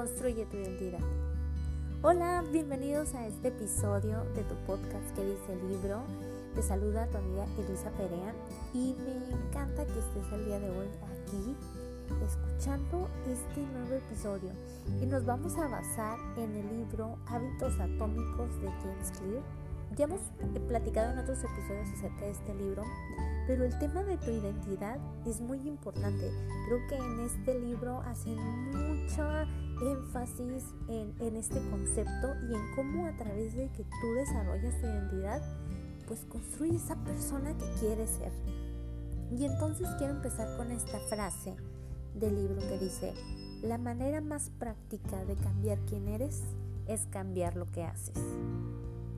Construye tu identidad. Hola, bienvenidos a este episodio de tu podcast que dice el libro. Te saluda tu amiga Elisa Perea y me encanta que estés el día de hoy aquí escuchando este nuevo episodio y nos vamos a basar en el libro Hábitos Atómicos de James Clear. Ya hemos platicado en otros episodios acerca de este libro, pero el tema de tu identidad es muy importante. Creo que en este libro hacen mucho énfasis en, en, este concepto y en cómo a través de que tú desarrollas tu identidad, pues construyes esa persona que quieres ser. Y entonces quiero empezar con esta frase del libro que dice, la manera más práctica de cambiar quién eres es cambiar lo que haces.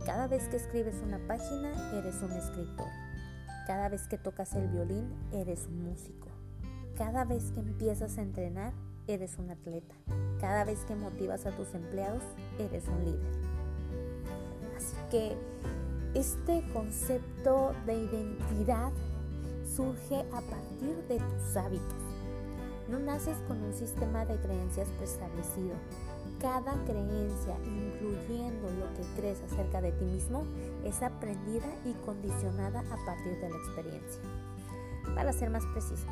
Cada vez que escribes una página, eres un escritor. Cada vez que tocas el violín, eres un músico. Cada vez que empiezas a entrenar, eres un atleta. Cada vez que motivas a tus empleados, eres un líder. Así que este concepto de identidad surge a partir de tus hábitos. No naces con un sistema de creencias preestablecido. Cada creencia, incluyendo lo que crees acerca de ti mismo, es aprendida y condicionada a partir de la experiencia. Para ser más precisos,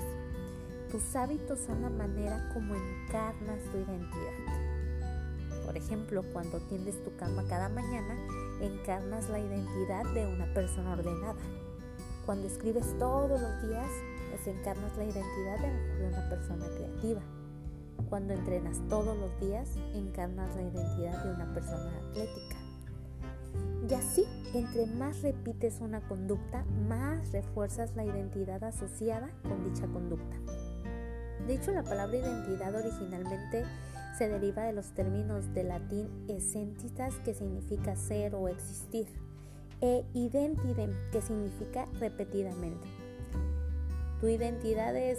tus hábitos son la manera como encarnas tu identidad. Por ejemplo, cuando tiendes tu cama cada mañana, encarnas la identidad de una persona ordenada. Cuando escribes todos los días, pues encarnas la identidad de una persona creativa. Cuando entrenas todos los días, encarnas la identidad de una persona atlética. Y así, entre más repites una conducta, más refuerzas la identidad asociada con dicha conducta. De hecho, la palabra identidad originalmente se deriva de los términos de latín essentitas, que significa ser o existir, e identidem, que significa repetidamente. Tu identidad es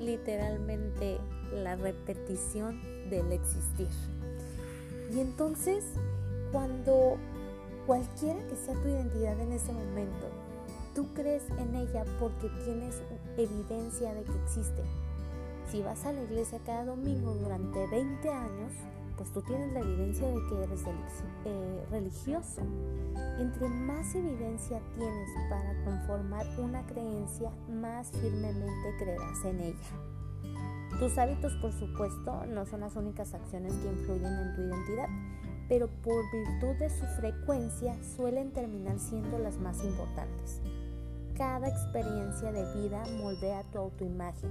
literalmente la repetición del existir. Y entonces, cuando cualquiera que sea tu identidad en ese momento, tú crees en ella porque tienes evidencia de que existe. Si vas a la iglesia cada domingo durante 20 años, pues tú tienes la evidencia de que eres eh, religioso. Entre más evidencia tienes para conformar una creencia, más firmemente creerás en ella. Tus hábitos, por supuesto, no son las únicas acciones que influyen en tu identidad, pero por virtud de su frecuencia suelen terminar siendo las más importantes. Cada experiencia de vida moldea tu autoimagen,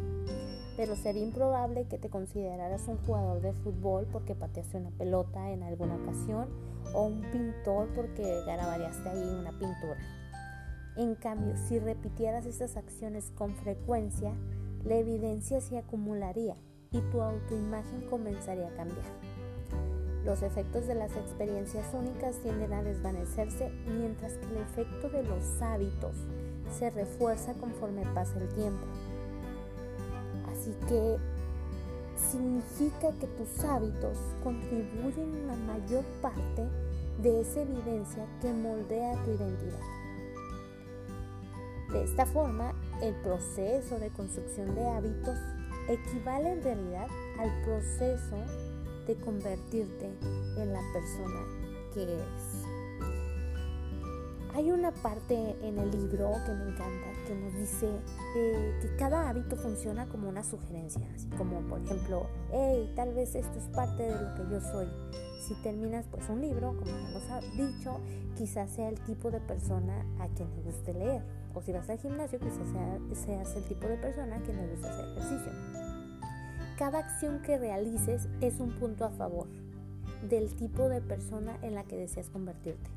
pero sería improbable que te consideraras un jugador de fútbol porque pateaste una pelota en alguna ocasión o un pintor porque garabareaste ahí una pintura. En cambio, si repitieras estas acciones con frecuencia, la evidencia se acumularía y tu autoimagen comenzaría a cambiar. Los efectos de las experiencias únicas tienden a desvanecerse mientras que el efecto de los hábitos se refuerza conforme pasa el tiempo. Así que significa que tus hábitos contribuyen la mayor parte de esa evidencia que moldea tu identidad. De esta forma, el proceso de construcción de hábitos equivale en realidad al proceso de convertirte en la persona que eres. Hay una parte en el libro que me encanta que nos dice eh, que cada hábito funciona como una sugerencia, así como por ejemplo, hey, tal vez esto es parte de lo que yo soy. Si terminas pues un libro, como hemos dicho, quizás sea el tipo de persona a quien le guste leer. O si vas al gimnasio, quizás sea, seas el tipo de persona a quien le gusta hacer ejercicio. Cada acción que realices es un punto a favor del tipo de persona en la que deseas convertirte.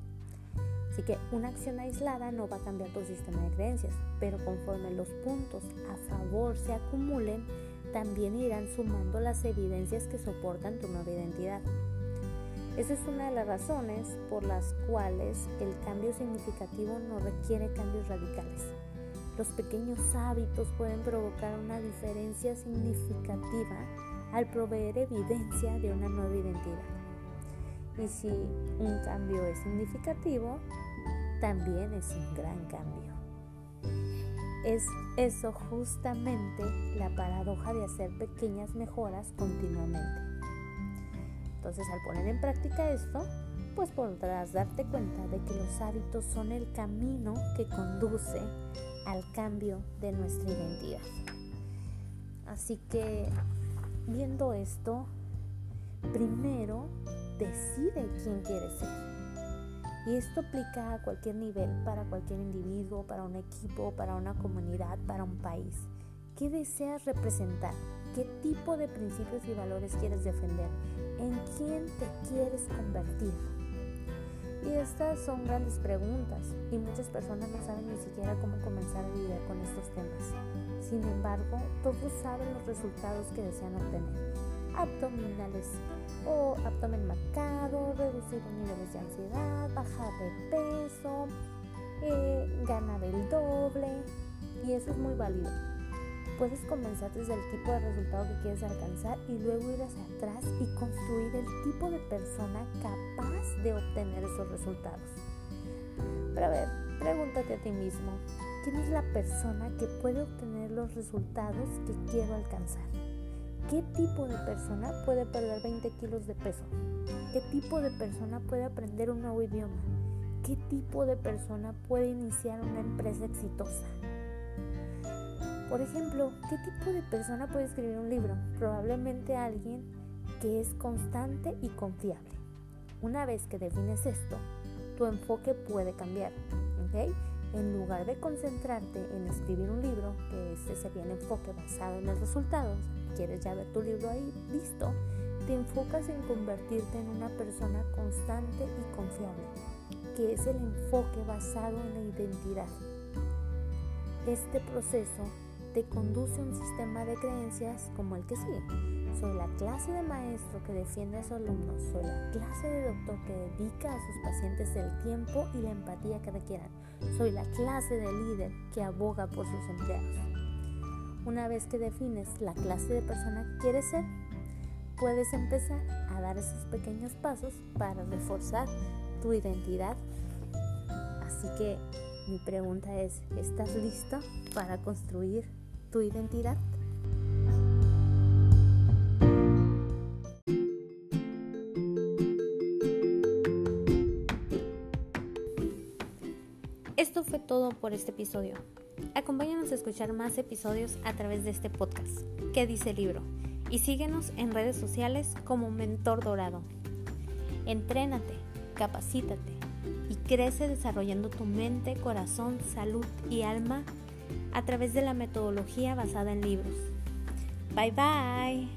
Así que una acción aislada no va a cambiar tu sistema de creencias, pero conforme los puntos a favor se acumulen, también irán sumando las evidencias que soportan tu nueva identidad. Esa es una de las razones por las cuales el cambio significativo no requiere cambios radicales. Los pequeños hábitos pueden provocar una diferencia significativa al proveer evidencia de una nueva identidad. Y si un cambio es significativo, también es un gran cambio. Es eso justamente la paradoja de hacer pequeñas mejoras continuamente. Entonces al poner en práctica esto, pues podrás darte cuenta de que los hábitos son el camino que conduce al cambio de nuestra identidad. Así que viendo esto, primero decide quién quieres ser. Y esto aplica a cualquier nivel, para cualquier individuo, para un equipo, para una comunidad, para un país. ¿Qué deseas representar? ¿Qué tipo de principios y valores quieres defender? ¿En quién te quieres convertir? Y estas son grandes preguntas y muchas personas no saben ni siquiera cómo comenzar a lidiar con estos temas. Sin embargo, todos saben los resultados que desean obtener. Abdominales o abdomen marcado, reducir los niveles de ansiedad, bajar de peso, eh, ganar el doble y eso es muy válido Puedes comenzar desde el tipo de resultado que quieres alcanzar y luego ir hacia atrás y construir el tipo de persona capaz de obtener esos resultados. Pero a ver, pregúntate a ti mismo, ¿quién es la persona que puede obtener los resultados que quiero alcanzar? ¿Qué tipo de persona puede perder 20 kilos de peso? ¿Qué tipo de persona puede aprender un nuevo idioma? ¿Qué tipo de persona puede iniciar una empresa exitosa? Por ejemplo, ¿qué tipo de persona puede escribir un libro? Probablemente alguien que es constante y confiable. Una vez que defines esto, tu enfoque puede cambiar. En lugar de concentrarte en escribir un libro, que este sería el enfoque basado en los resultados, quieres ya ver tu libro ahí listo, te enfocas en convertirte en una persona constante y confiable, que es el enfoque basado en la identidad. Este proceso te conduce a un sistema de creencias como el que sigue. Soy la clase de maestro que defiende a sus alumnos, soy la clase de doctor que dedica a sus pacientes el tiempo y la empatía que requieran, soy la clase de líder que aboga por sus empleados. Una vez que defines la clase de persona que quieres ser, puedes empezar a dar esos pequeños pasos para reforzar tu identidad. Así que mi pregunta es, ¿estás listo para construir tu identidad. Esto fue todo por este episodio. Acompáñanos a escuchar más episodios a través de este podcast, ¿Qué dice el libro? Y síguenos en redes sociales como Mentor Dorado. Entrénate, capacítate y crece desarrollando tu mente, corazón, salud y alma a través de la metodología basada en libros. Bye bye.